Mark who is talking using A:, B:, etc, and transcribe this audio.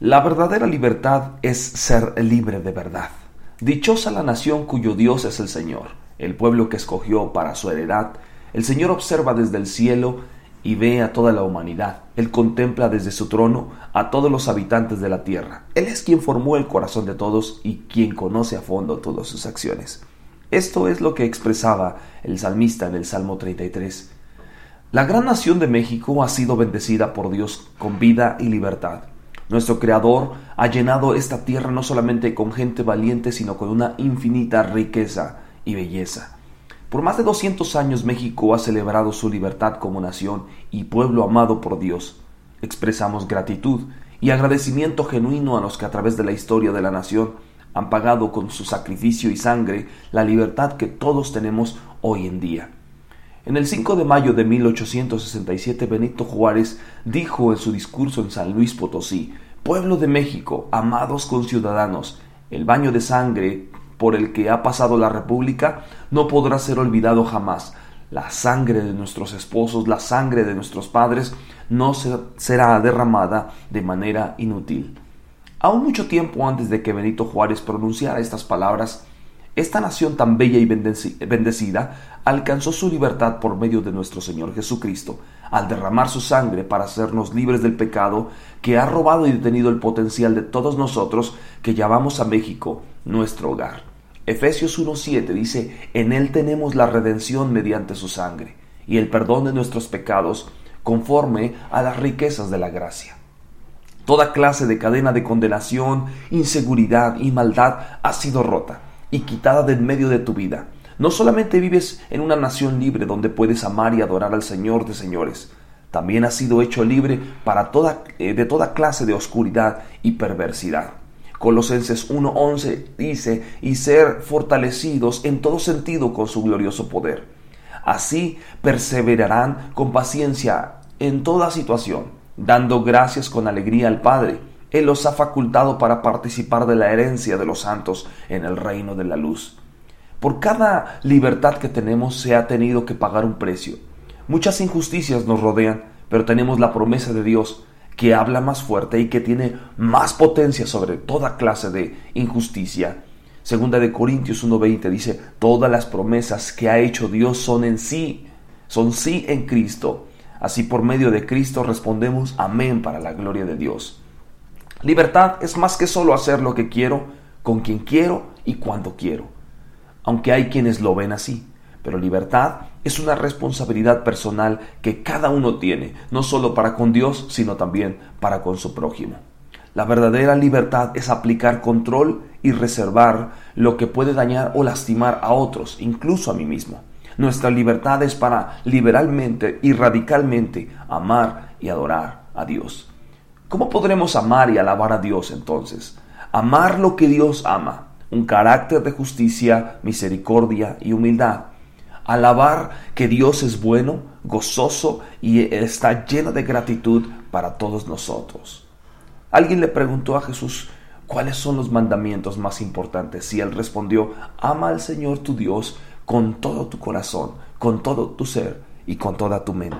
A: La verdadera libertad es ser libre de verdad. Dichosa la nación cuyo Dios es el Señor, el pueblo que escogió para su heredad. El Señor observa desde el cielo y ve a toda la humanidad. Él contempla desde su trono a todos los habitantes de la tierra. Él es quien formó el corazón de todos y quien conoce a fondo todas sus acciones. Esto es lo que expresaba el salmista en el Salmo 33. La gran nación de México ha sido bendecida por Dios con vida y libertad. Nuestro Creador ha llenado esta tierra no solamente con gente valiente, sino con una infinita riqueza y belleza. Por más de 200 años México ha celebrado su libertad como nación y pueblo amado por Dios. Expresamos gratitud y agradecimiento genuino a los que a través de la historia de la nación han pagado con su sacrificio y sangre la libertad que todos tenemos hoy en día. En el 5 de mayo de 1867 Benito Juárez dijo en su discurso en San Luis Potosí, Pueblo de México, amados conciudadanos, el baño de sangre por el que ha pasado la República no podrá ser olvidado jamás. La sangre de nuestros esposos, la sangre de nuestros padres, no será derramada de manera inútil. Aún mucho tiempo antes de que Benito Juárez pronunciara estas palabras, esta nación tan bella y bendecida alcanzó su libertad por medio de nuestro Señor Jesucristo, al derramar su sangre para hacernos libres del pecado que ha robado y detenido el potencial de todos nosotros que llamamos a México nuestro hogar. Efesios 1.7 dice, en Él tenemos la redención mediante su sangre y el perdón de nuestros pecados conforme a las riquezas de la gracia. Toda clase de cadena de condenación, inseguridad y maldad ha sido rota y quitada de en medio de tu vida. No solamente vives en una nación libre donde puedes amar y adorar al Señor de señores, también has sido hecho libre para toda, eh, de toda clase de oscuridad y perversidad. Colosenses 1:11 dice, y ser fortalecidos en todo sentido con su glorioso poder. Así perseverarán con paciencia en toda situación, dando gracias con alegría al Padre él los ha facultado para participar de la herencia de los santos en el reino de la luz. Por cada libertad que tenemos se ha tenido que pagar un precio. Muchas injusticias nos rodean, pero tenemos la promesa de Dios que habla más fuerte y que tiene más potencia sobre toda clase de injusticia. Segunda de Corintios 1:20 dice, todas las promesas que ha hecho Dios son en sí, son sí en Cristo. Así por medio de Cristo respondemos amén para la gloria de Dios. Libertad es más que solo hacer lo que quiero, con quien quiero y cuando quiero. Aunque hay quienes lo ven así, pero libertad es una responsabilidad personal que cada uno tiene, no solo para con Dios, sino también para con su prójimo. La verdadera libertad es aplicar control y reservar lo que puede dañar o lastimar a otros, incluso a mí mismo. Nuestra libertad es para liberalmente y radicalmente amar y adorar a Dios. ¿Cómo podremos amar y alabar a Dios entonces? Amar lo que Dios ama, un carácter de justicia, misericordia y humildad. Alabar que Dios es bueno, gozoso y está lleno de gratitud para todos nosotros. Alguien le preguntó a Jesús, ¿cuáles son los mandamientos más importantes? Y él respondió, ama al Señor tu Dios con todo tu corazón, con todo tu ser y con toda tu mente.